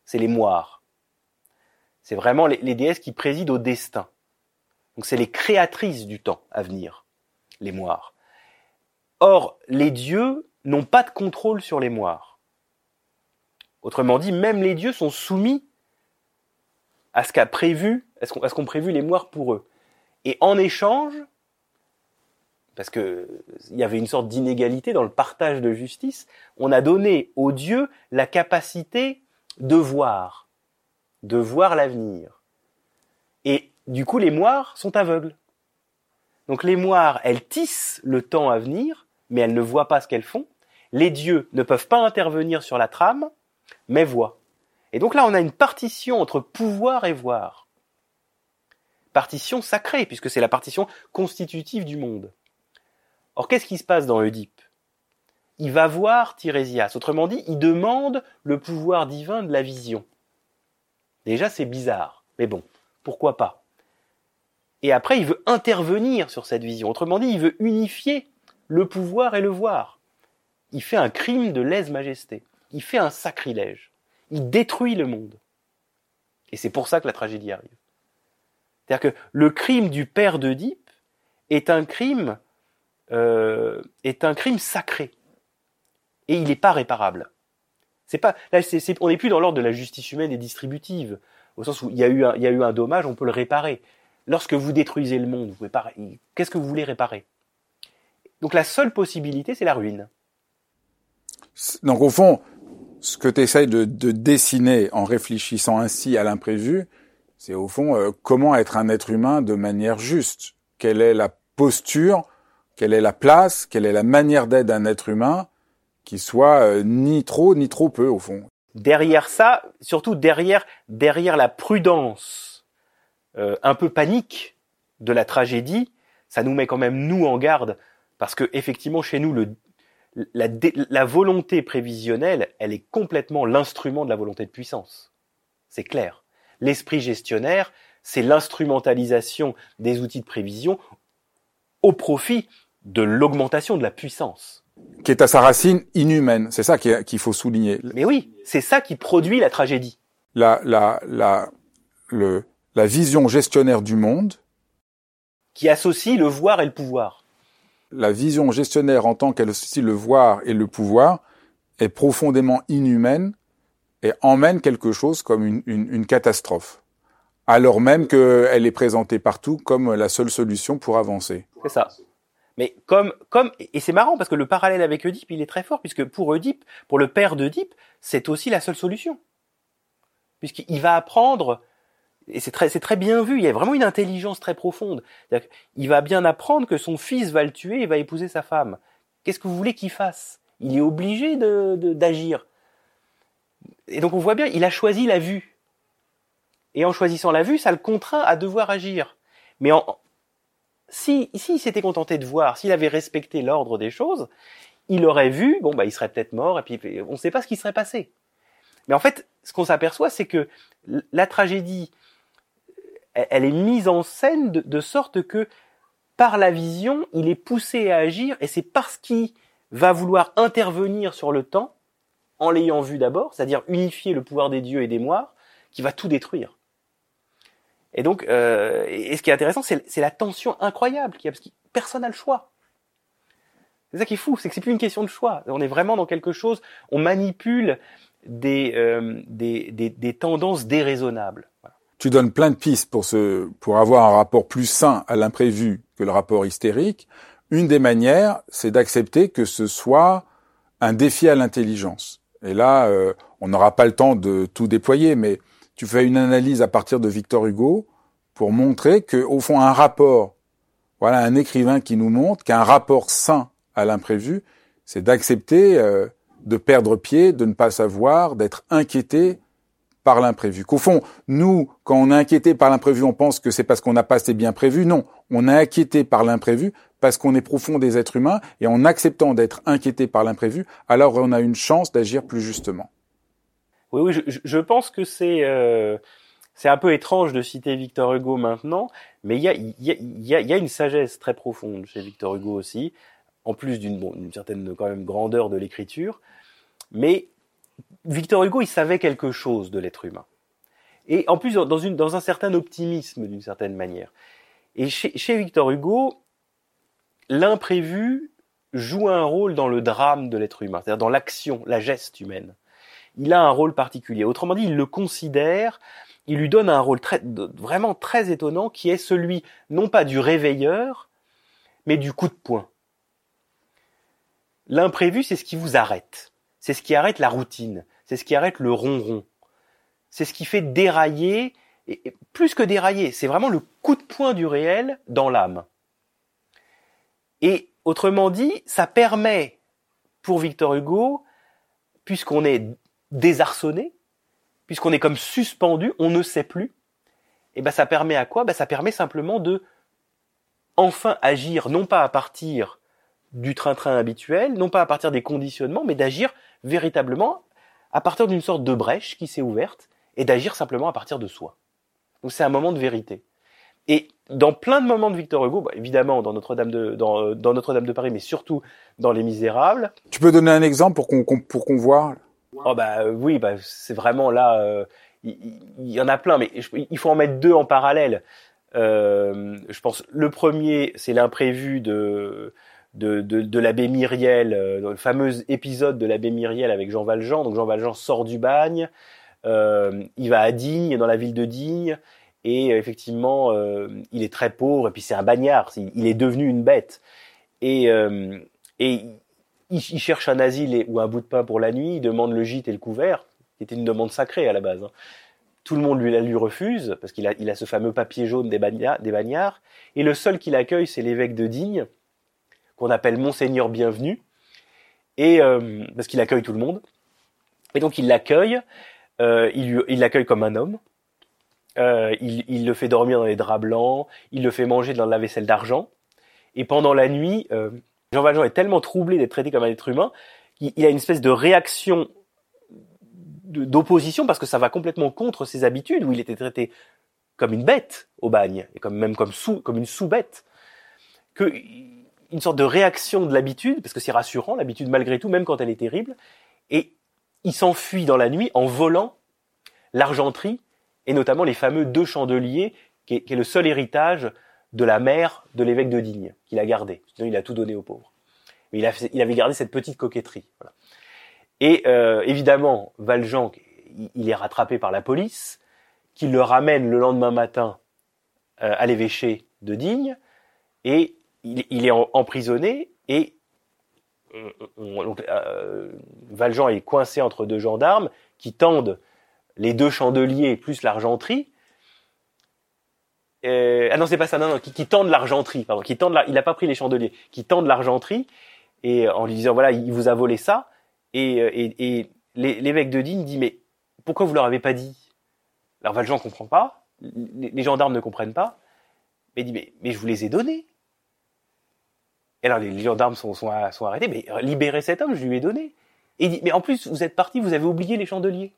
C'est les moires. C'est vraiment les, déesses qui président au destin. Donc c'est les créatrices du temps à venir, les moires. Or, les dieux n'ont pas de contrôle sur les moires. Autrement dit, même les dieux sont soumis à ce qu'a prévu, à ce qu'ont prévu les moires pour eux. Et en échange, parce que il y avait une sorte d'inégalité dans le partage de justice, on a donné aux dieux la capacité de voir, de voir l'avenir. Et du coup, les moires sont aveugles. Donc les moires, elles tissent le temps à venir, mais elles ne voient pas ce qu'elles font. Les dieux ne peuvent pas intervenir sur la trame, mais voient. Et donc là, on a une partition entre pouvoir et voir. Partition sacrée, puisque c'est la partition constitutive du monde. Or, qu'est-ce qui se passe dans Oedipe? Il va voir Tirésias. Autrement dit, il demande le pouvoir divin de la vision. Déjà, c'est bizarre. Mais bon, pourquoi pas? Et après, il veut intervenir sur cette vision. Autrement dit, il veut unifier le pouvoir et le voir. Il fait un crime de lèse-majesté. Il fait un sacrilège. Il détruit le monde. Et c'est pour ça que la tragédie arrive. C'est-à-dire que le crime du père d'Oedipe est un crime euh, est un crime sacré et il n'est pas réparable. C'est pas là, on n'est plus dans l'ordre de la justice humaine et distributive, au sens où il y a eu un, il y a eu un dommage, on peut le réparer. Lorsque vous détruisez le monde, vous qu'est-ce que vous voulez réparer? Donc la seule possibilité, c'est la ruine. Donc au fond, ce que tu essayes de, dessiner en réfléchissant ainsi à l'imprévu, c'est au fond euh, comment être un être humain de manière juste? Quelle est la posture? Quelle est la place, quelle est la manière d'être d'un être humain qui soit euh, ni trop ni trop peu au fond? Derrière ça, surtout derrière derrière la prudence euh, un peu panique de la tragédie, ça nous met quand même nous en garde parce que effectivement chez nous le la, la volonté prévisionnelle, elle est complètement l'instrument de la volonté de puissance. C'est clair. L'esprit gestionnaire, c'est l'instrumentalisation des outils de prévision au profit de l'augmentation de la puissance. Qui est à sa racine inhumaine. C'est ça qu'il faut souligner. Mais oui, c'est ça qui produit la tragédie. La, la, la, le, la vision gestionnaire du monde. Qui associe le voir et le pouvoir. La vision gestionnaire en tant qu'elle associe le voir et le pouvoir est profondément inhumaine et emmène quelque chose comme une, une, une catastrophe. Alors même qu'elle est présentée partout comme la seule solution pour avancer. C'est ça. Mais comme, comme, et c'est marrant parce que le parallèle avec Oedipe, il est très fort puisque pour Oedipe, pour le père d'Oedipe, c'est aussi la seule solution. Puisqu'il va apprendre, et c'est très, c'est très bien vu, il y a vraiment une intelligence très profonde. Il va bien apprendre que son fils va le tuer et va épouser sa femme. Qu'est-ce que vous voulez qu'il fasse? Il est obligé de, d'agir. Et donc on voit bien, il a choisi la vue. Et en choisissant la vue, ça le contraint à devoir agir. Mais en, si, s'il s'était contenté de voir, s'il avait respecté l'ordre des choses, il aurait vu, bon, bah, il serait peut-être mort, et puis on ne sait pas ce qui serait passé. Mais en fait, ce qu'on s'aperçoit, c'est que la tragédie, elle est mise en scène de, sorte que, par la vision, il est poussé à agir, et c'est parce qu'il va vouloir intervenir sur le temps, en l'ayant vu d'abord, c'est-à-dire unifier le pouvoir des dieux et des moires, qu'il va tout détruire. Et donc, euh, et ce qui est intéressant, c'est la tension incroyable qu'il y a, parce que personne n'a le choix. C'est ça qui est fou, c'est que c'est plus une question de choix. On est vraiment dans quelque chose, on manipule des, euh, tendances déraisonnables. Tu donnes plein de pistes pour, pour avoir un rapport plus sain à l'imprévu que le rapport hystérique. Une des manières, c'est d'accepter que ce soit un défi à l'intelligence. Et là, euh, on n'aura pas le temps de tout déployer, mais tu fais une analyse à partir de Victor Hugo pour montrer que, au fond, un rapport, voilà, un écrivain qui nous montre qu'un rapport sain à l'imprévu, c'est d'accepter euh, de perdre pied, de ne pas savoir, d'être inquiété par l'imprévu. Qu'au fond, nous, quand on est inquiété par l'imprévu, on pense que c'est parce qu'on n'a pas assez bien prévu. Non, on est inquiété par l'imprévu parce qu'on est profond des êtres humains et en acceptant d'être inquiété par l'imprévu, alors on a une chance d'agir plus justement. Oui, oui, je, pense que c'est euh, c'est un peu étrange de citer Victor Hugo maintenant, mais il y a, y, a, y, a, y a une sagesse très profonde chez Victor Hugo aussi, en plus d'une bon, certaine quand même grandeur de l'écriture. Mais Victor Hugo, il savait quelque chose de l'être humain. Et en plus, dans, une, dans un certain optimisme, d'une certaine manière. Et chez, chez Victor Hugo, l'imprévu joue un rôle dans le drame de l'être humain, c'est-à-dire dans l'action, la geste humaine. Il a un rôle particulier. Autrement dit, il le considère, il lui donne un rôle très, vraiment très étonnant qui est celui, non pas du réveilleur, mais du coup de poing. L'imprévu, c'est ce qui vous arrête. C'est ce qui arrête la routine. C'est ce qui arrête le ronron. C'est ce qui fait dérailler, et plus que dérailler, c'est vraiment le coup de poing du réel dans l'âme. Et autrement dit, ça permet pour Victor Hugo, puisqu'on est désarçonné, puisqu'on est comme suspendu, on ne sait plus, et ben ça permet à quoi? Ben ça permet simplement de enfin agir non pas à partir du train-train habituel, non pas à partir des conditionnements, mais d'agir véritablement à partir d'une sorte de brèche qui s'est ouverte et d'agir simplement à partir de soi. Donc c'est un moment de vérité. Et dans plein de moments de Victor Hugo, bah, évidemment dans Notre-Dame de dans, euh, dans Notre-Dame de Paris, mais surtout dans Les Misérables. Tu peux donner un exemple pour qu'on pour qu'on voit? Oh bah oui, bah c'est vraiment là. Euh, il, y, en a plein, mais il faut en mettre deux en parallèle. Euh, je pense le premier, c'est l'imprévu de de, de, de l'abbé Myriel, euh, le fameux épisode de l'abbé Myriel avec Jean Valjean. Donc Jean Valjean sort du bagne, il va à Digne, dans la ville de Digne, et effectivement, euh, il est très pauvre, et puis c'est un bagnard, il est devenu une bête. Et, et il, cherche un asile ou un bout de pain pour la nuit, il demande le gîte et le couvert, qui était une demande sacrée à la base. Hein. Tout le monde lui, lui refuse, parce qu'il a, il a ce fameux papier jaune des, bagnards, des bagnards, et le seul qui l'accueille, c'est l'évêque de Digne, qu'on appelle Monseigneur Bienvenu, et euh, parce qu'il accueille tout le monde. Et donc il l'accueille, euh, il l'accueille comme un homme, euh, il, il, le fait dormir dans les draps blancs, il le fait manger dans la vaisselle d'argent, et pendant la nuit, euh, Jean Valjean est tellement troublé d'être traité comme un être humain qu'il a une espèce de réaction d'opposition parce que ça va complètement contre ses habitudes où il était traité comme une bête au bagne et même comme une sous-bête. Que une sorte de réaction de l'habitude, parce que c'est rassurant, l'habitude malgré tout, même quand elle est terrible, et il s'enfuit dans la nuit en volant l'argenterie, et notamment les fameux deux chandeliers, qui est, le seul héritage de la mère de l'évêque de Digne, qu'il a gardé. Sinon, il a tout donné aux pauvres. Mais il, avait gardé cette petite coquetterie. Et euh, évidemment, Valjean, il est rattrapé par la police, qui le ramène le lendemain matin euh, à l'évêché de Digne, et il, est emprisonné et euh, Valjean est coincé entre deux gendarmes qui tendent les deux chandeliers plus l'argenterie. Euh, ah non, c'est pas ça, non, non, qui, tendent l'argenterie, pardon, qui tendent il n'a pas pris les chandeliers, qui tendent l'argenterie, et en lui disant, voilà, il vous a volé ça, et, euh, et, l'évêque de Digne dit, mais pourquoi vous leur avez pas dit? Alors Valjean comprend pas, les, gendarmes ne comprennent pas, mais il dit, mais, mais je vous les ai donnés. Et alors les gendarmes sont, sont, sont arrêtés, mais libérez cet homme, je lui ai donné. Et il dit, mais en plus, vous êtes parti, vous avez oublié les chandeliers.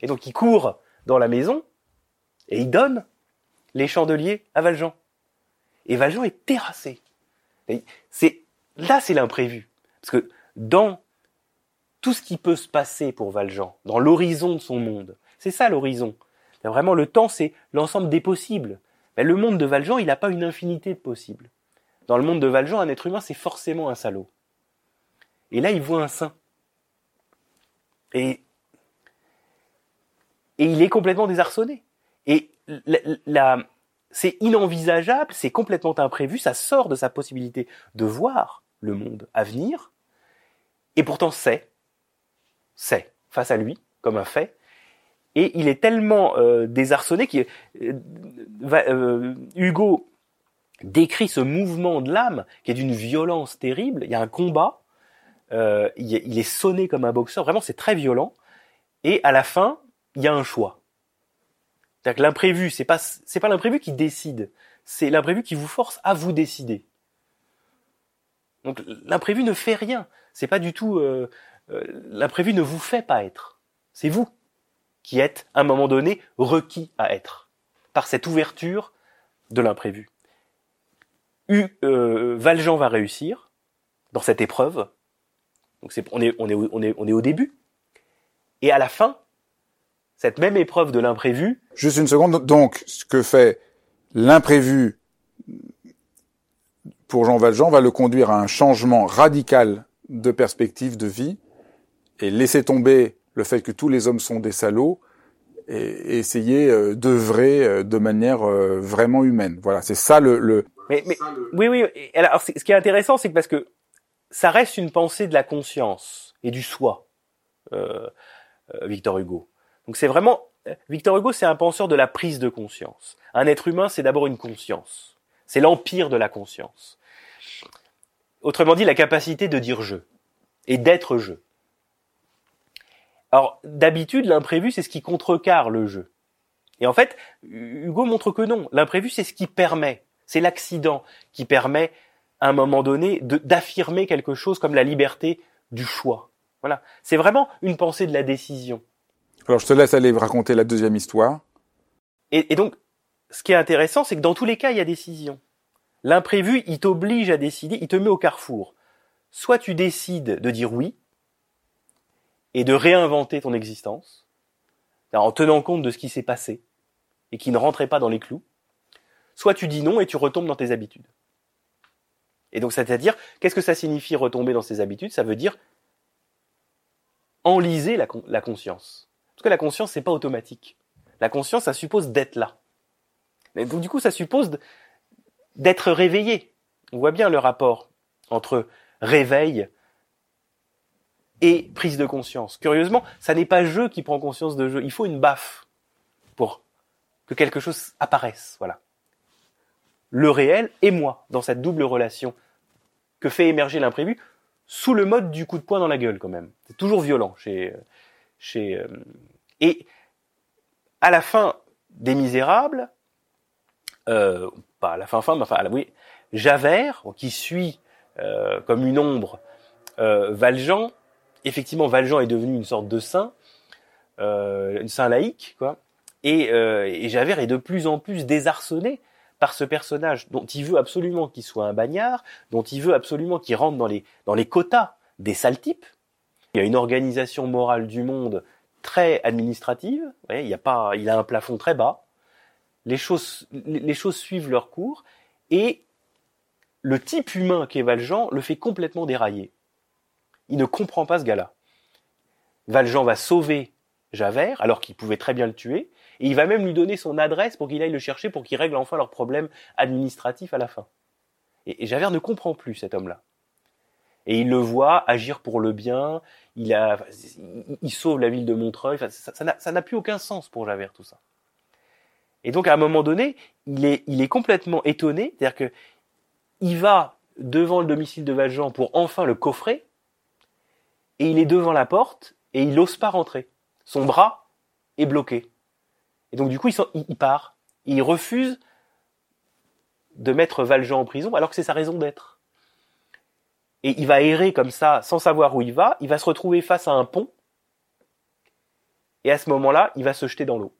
Et donc il court dans la maison et il donne les chandeliers à Valjean. Et Valjean est terrassé. Là, c'est l'imprévu, parce que dans tout ce qui peut se passer pour Valjean, dans l'horizon de son monde, c'est ça l'horizon. Vraiment, le temps, c'est l'ensemble des possibles. Mais le monde de Valjean, il n'a pas une infinité de possibles. Dans le monde de Valjean, un être humain, c'est forcément un salaud. Et là, il voit un saint. Et, et il est complètement désarçonné. Et la, la, c'est inenvisageable, c'est complètement imprévu, ça sort de sa possibilité de voir le monde à venir, et pourtant c'est, c'est face à lui comme un fait, et il est tellement euh, désarçonné que euh, euh, Hugo décrit ce mouvement de l'âme qui est d'une violence terrible. Il y a un combat, euh, il est sonné comme un boxeur, vraiment c'est très violent, et à la fin il y a un choix. Que l'imprévu, c'est pas c'est pas l'imprévu qui décide, c'est l'imprévu qui vous force à vous décider. Donc l'imprévu ne fait rien. C'est pas du tout euh, euh, l'imprévu ne vous fait pas être. C'est vous qui êtes à un moment donné requis à être par cette ouverture de l'imprévu. Euh, Valjean va réussir dans cette épreuve. Donc on est au début. Et à la fin, cette même épreuve de l'imprévu. Juste une seconde. Donc, ce que fait l'imprévu pour Jean Valjean va le conduire à un changement radical de perspective de vie et laisser tomber le fait que tous les hommes sont des salauds et essayer euh, d'œuvrer euh, de manière euh, vraiment humaine. Voilà, c'est ça le. le... Mais, mais oui, oui. Alors, ce qui est intéressant, c'est que parce que ça reste une pensée de la conscience et du soi, euh, Victor Hugo. Donc c'est vraiment Victor Hugo, c'est un penseur de la prise de conscience. Un être humain, c'est d'abord une conscience. C'est l'empire de la conscience. Autrement dit, la capacité de dire je et d'être je. Alors, d'habitude, l'imprévu, c'est ce qui contrecarre le jeu. Et en fait, Hugo montre que non. L'imprévu, c'est ce qui permet. C'est l'accident qui permet, à un moment donné, d'affirmer quelque chose comme la liberté du choix. Voilà. C'est vraiment une pensée de la décision. Alors je te laisse aller raconter la deuxième histoire. Et, donc, ce qui est intéressant, c'est que dans tous les cas, il y a décision. L'imprévu, il t'oblige à décider, il te met au carrefour. Soit tu décides de dire oui et de réinventer ton existence, en tenant compte de ce qui s'est passé et qui ne rentrait pas dans les clous, soit tu dis non et tu retombes dans tes habitudes. Et donc, c'est-à-dire, qu'est-ce que ça signifie retomber dans ses habitudes? Ça veut dire enliser la conscience. Parce que la conscience, c'est pas automatique. La conscience, ça suppose d'être là. Donc du coup, ça suppose d'être réveillé. On voit bien le rapport entre réveil et prise de conscience. Curieusement, ça n'est pas jeu qui prend conscience de jeu. Il faut une baffe pour que quelque chose apparaisse. Voilà. Le réel et moi, dans cette double relation que fait émerger l'imprévu, sous le mode du coup de poing dans la gueule quand même. C'est toujours violent chez, euh, et à la fin des Misérables, euh, pas à la fin fin, mais enfin oui, Javert qui suit euh, comme une ombre Valjean. Effectivement, Valjean est devenu une sorte de saint, euh, un saint laïque, quoi. Et, et Javert est de plus en plus désarçonné par ce personnage dont il veut absolument qu'il soit un bagnard, dont il veut absolument qu'il rentre dans les dans les quotas des sales types, il y a une organisation morale du monde très administrative. il y a pas, il a un plafond très bas. Les choses, les choses suivent leur cours et le type humain qu'est Valjean le fait complètement dérailler. Il ne comprend pas ce gars-là. Valjean va sauver Javert alors qu'il pouvait très bien le tuer et il va même lui donner son adresse pour qu'il aille le chercher pour qu'il règle enfin leurs problèmes administratifs à la fin. et Javert ne comprend plus cet homme-là. Et il le voit agir pour le bien, il, a, il sauve la ville de Montreuil, ça n'a plus aucun sens pour Javert tout ça. Et donc à un moment donné, il est, complètement étonné, c'est-à-dire que il va devant le domicile de Valjean pour enfin le coffrer, et il est devant la porte et il n'ose pas rentrer. Son bras est bloqué. Et donc du coup, il part. Il refuse de mettre Valjean en prison alors que c'est sa raison d'être et il va errer comme ça sans savoir où il va, il va se retrouver face à un pont, et à ce moment-là, il va se jeter dans l'eau.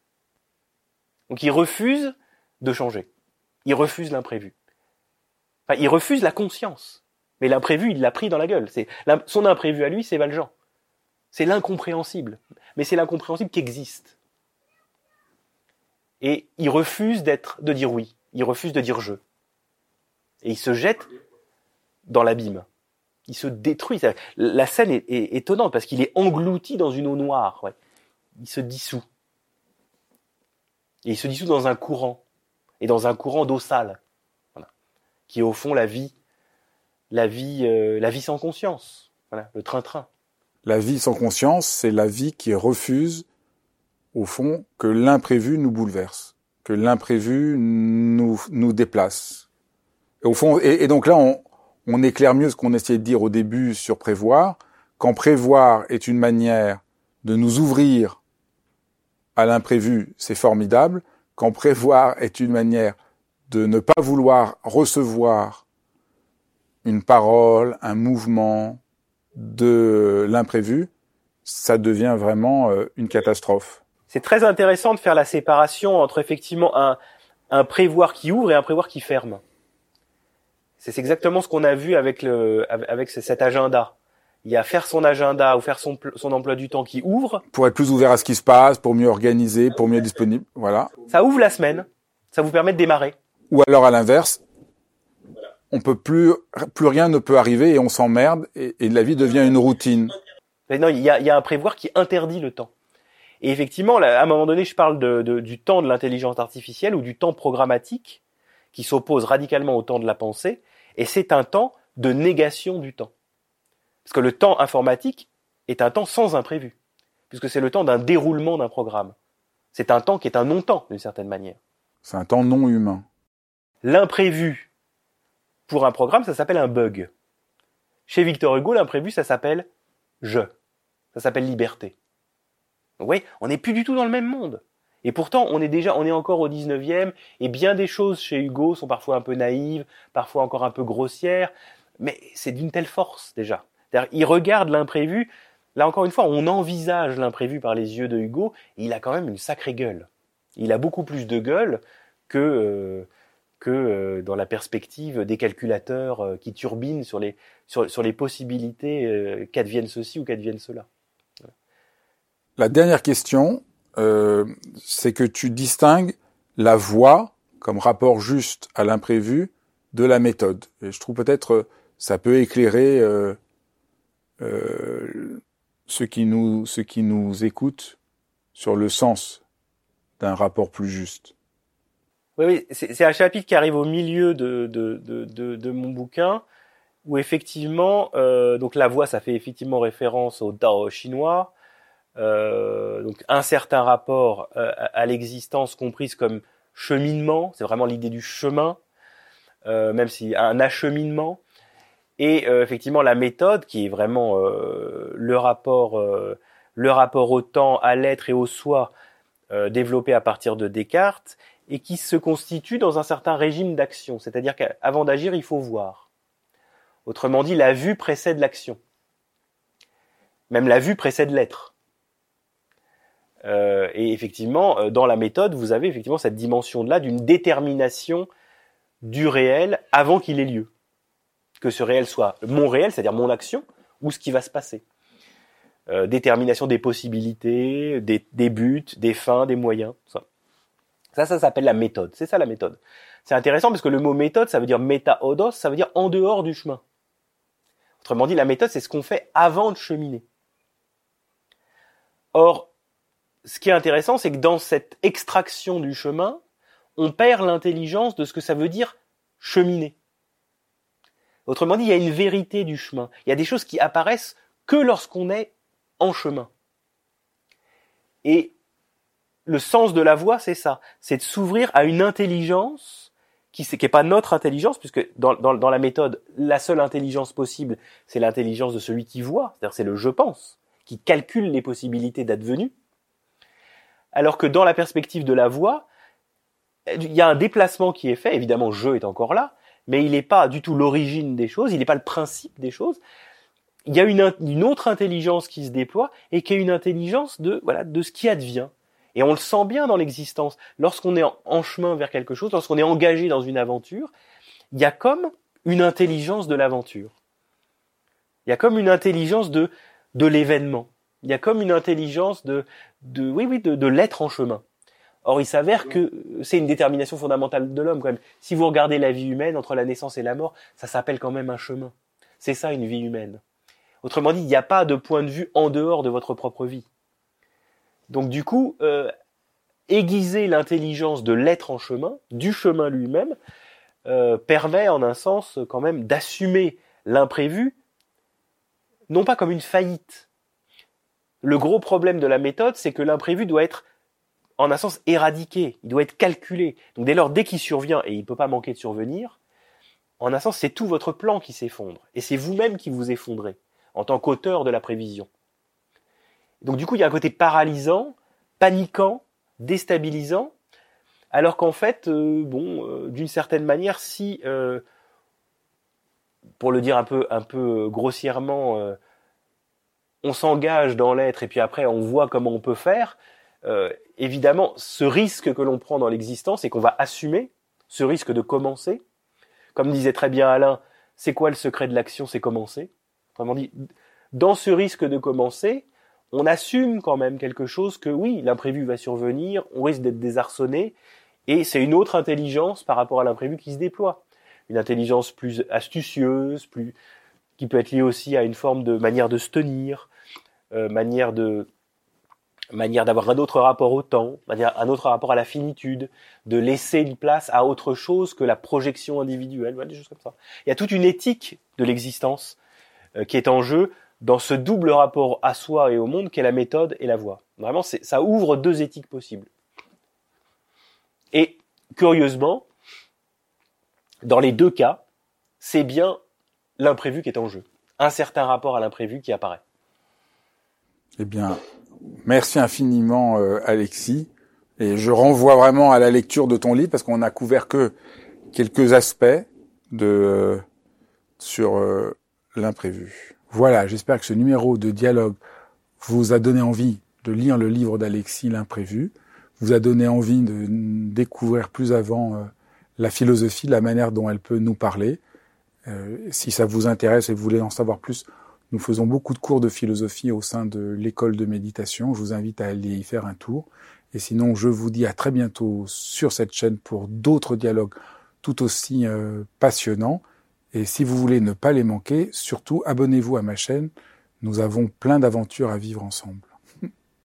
Donc il refuse de changer. Il refuse l'imprévu. Enfin, il refuse la conscience. Mais l'imprévu, il l'a pris dans la gueule. Son imprévu à lui, c'est Valjean. C'est l'incompréhensible. Mais c'est l'incompréhensible qui existe. Et il refuse d'être, de dire oui. Il refuse de dire je. Et il se jette dans l'abîme Il se détruit. La scène est, étonnante parce qu'il est englouti dans une eau noire. Il se dissout. Et il se dissout dans un courant. Et dans un courant d'eau sale. Qui est au fond la vie, la vie, euh, la vie sans conscience. Voilà, le train-train. La vie sans conscience, c'est la vie qui refuse, au fond, que l'imprévu nous bouleverse, que l'imprévu nous, nous déplace. Au fond, et, donc là, on, on éclaire mieux ce qu'on essayait de dire au début sur prévoir, quand prévoir est une manière de nous ouvrir à l'imprévu, c'est formidable. Quand prévoir est une manière de ne pas vouloir recevoir une parole, un mouvement de l'imprévu, ça devient vraiment euh, une catastrophe. C'est très intéressant de faire la séparation entre effectivement un, un prévoir qui ouvre et un prévoir qui ferme. C'est exactement ce qu'on a vu avec, le, avec cet agenda. Il y a faire son agenda ou faire son, son emploi du temps qui ouvre. Pour être plus ouvert à ce qui se passe, pour mieux organiser, pour mieux être disponible. Voilà. Ça ouvre la semaine. Ça vous permet de démarrer. Ou alors à l'inverse, on peut plus, plus rien ne peut arriver et on s'emmerde et, et la vie devient une routine. Mais non, il y a, y a un prévoir qui interdit le temps. Et effectivement, à un moment donné, je parle de, de, du temps de l'intelligence artificielle ou du temps programmatique qui s'oppose radicalement au temps de la pensée. Et c'est un temps de négation du temps. Parce que le temps informatique est un temps sans imprévu, puisque c'est le temps d'un déroulement d'un programme. C'est un temps qui est un non-temps, d'une certaine manière. C'est un temps non humain. L'imprévu, pour un programme, ça s'appelle un bug. Chez Victor Hugo, l'imprévu, ça s'appelle je. Ça s'appelle liberté. Vous voyez, on n'est plus du tout dans le même monde. Et pourtant, on est déjà, on est encore au 19e, et bien des choses chez Hugo sont parfois un peu naïves, parfois encore un peu grossières, mais c'est d'une telle force déjà. Il regarde l'imprévu. Là encore une fois, on envisage l'imprévu par les yeux de Hugo. Et il a quand même une sacrée gueule. Il a beaucoup plus de gueule que euh, que euh, dans la perspective des calculateurs euh, qui turbinent sur les sur, sur les possibilités qu'advienne ceci ou qu'advienne cela. La dernière question, c'est que tu distingues la voix comme rapport juste à l'imprévu de la méthode. Et je trouve peut-être euh, ça peut éclairer euh, euh, ceux qui nous ceux qui nous écoutent sur le sens d'un rapport plus juste. Oui, oui c'est un chapitre qui arrive au milieu de, de, de, de mon bouquin où effectivement, euh, donc la voix, ça fait effectivement référence au Dao chinois, euh, donc un certain rapport euh, à, l'existence comprise comme cheminement, c'est vraiment l'idée du chemin, euh, même si un acheminement, et effectivement la méthode qui est vraiment le rapport, le rapport au temps, à l'être et au soi développé à partir de Descartes, et qui se constitue dans un certain régime d'action, c'est-à-dire qu'avant d'agir, il faut voir. Autrement dit, la vue précède l'action. Même la vue précède l'être. Euh, et effectivement, euh, dans la méthode, vous avez effectivement cette dimension-là d'une détermination du réel avant qu'il ait lieu. Que ce réel soit mon réel, c'est-à-dire mon action, ou ce qui va se passer. Euh, détermination des possibilités, des, buts, des fins, des moyens. Ça, ça, ça s'appelle la méthode. C'est ça la méthode. C'est intéressant parce que le mot méthode, ça veut dire méta-odos, ça veut dire en dehors du chemin. Autrement dit, la méthode, c'est ce qu'on fait avant de cheminer. Or, ce qui est intéressant, c'est que dans cette extraction du chemin, on perd l'intelligence de ce que ça veut dire cheminer. Autrement dit, il y a une vérité du chemin. Il y a des choses qui apparaissent que lorsqu'on est en chemin. Et le sens de la voie, c'est ça. C'est de s'ouvrir à une intelligence qui n'est pas notre intelligence, puisque dans, dans, la méthode, la seule intelligence possible, c'est l'intelligence de celui qui voit, c'est-à-dire c'est le je pense, qui calcule les possibilités d'advenu alors que dans la perspective de la voix, il y a un déplacement qui est fait, évidemment je est encore là, mais il n'est pas du tout l'origine des choses, il n'est pas le principe des choses. Il y a une, autre intelligence qui se déploie et qui est une intelligence de voilà de ce qui advient. Et on le sent bien dans l'existence. Lorsqu'on est en, chemin vers quelque chose, lorsqu'on est engagé dans une aventure, il y a comme une intelligence de l'aventure. Il y a comme une intelligence de de l'événement. Il y a comme une intelligence de, de oui, oui, de, de l'être en chemin. Or, il s'avère que c'est une détermination fondamentale de l'homme quand même. Si vous regardez la vie humaine entre la naissance et la mort, ça s'appelle quand même un chemin. C'est ça une vie humaine. Autrement dit, il n'y a pas de point de vue en dehors de votre propre vie. Donc du coup, euh, aiguiser l'intelligence de l'être en chemin, du chemin lui-même, euh, permet en un sens quand même d'assumer l'imprévu, non pas comme une faillite. Le gros problème de la méthode, c'est que l'imprévu doit être en un sens éradiqué, il doit être calculé. Donc dès lors, dès qu'il survient, et il ne peut pas manquer de survenir, en un sens, c'est tout votre plan qui s'effondre, et c'est vous-même qui vous effondrez, en tant qu'auteur de la prévision. Donc du coup, il y a un côté paralysant, paniquant, déstabilisant, alors qu'en fait, euh, bon, euh, d'une certaine manière, si, euh, pour le dire un peu, un peu grossièrement, on s'engage dans l'être et puis après on voit comment on peut faire, évidemment, ce risque que l'on prend dans l'existence et qu'on va assumer, ce risque de commencer, comme disait très bien Alain, c'est quoi le secret de l'action C'est commencer. Autrement dit, dans ce risque de commencer, on assume quand même quelque chose que oui, l'imprévu va survenir, on risque d'être désarçonné, et c'est une autre intelligence par rapport à l'imprévu qui se déploie. Une intelligence plus astucieuse, plus qui peut être liée aussi à une forme de manière de se tenir, euh, manière de manière d'avoir un autre rapport au temps, un autre rapport à la finitude, de laisser une place à autre chose que la projection individuelle, des choses comme ça. Il y a toute une éthique de l'existence euh, qui est en jeu dans ce double rapport à soi et au monde qu'est la méthode et la voie. Vraiment, ça ouvre deux éthiques possibles. Et curieusement, dans les deux cas, c'est bien l'imprévu qui est en jeu. Un certain rapport à l'imprévu qui apparaît. Eh bien, merci infiniment euh, Alexis. Et je renvoie vraiment à la lecture de ton livre parce qu'on n'a couvert que quelques aspects de euh, sur euh, l'imprévu. Voilà, j'espère que ce numéro de dialogue vous a donné envie de lire le livre d'Alexis, L'imprévu, vous a donné envie de découvrir plus avant euh, la philosophie, la manière dont elle peut nous parler. Euh, si ça vous intéresse et vous voulez en savoir plus, nous faisons beaucoup de cours de philosophie au sein de l'école de méditation. Je vous invite à aller y faire un tour. Et sinon, je vous dis à très bientôt sur cette chaîne pour d'autres dialogues tout aussi euh, passionnants. Et si vous voulez ne pas les manquer, surtout abonnez-vous à ma chaîne. Nous avons plein d'aventures à vivre ensemble.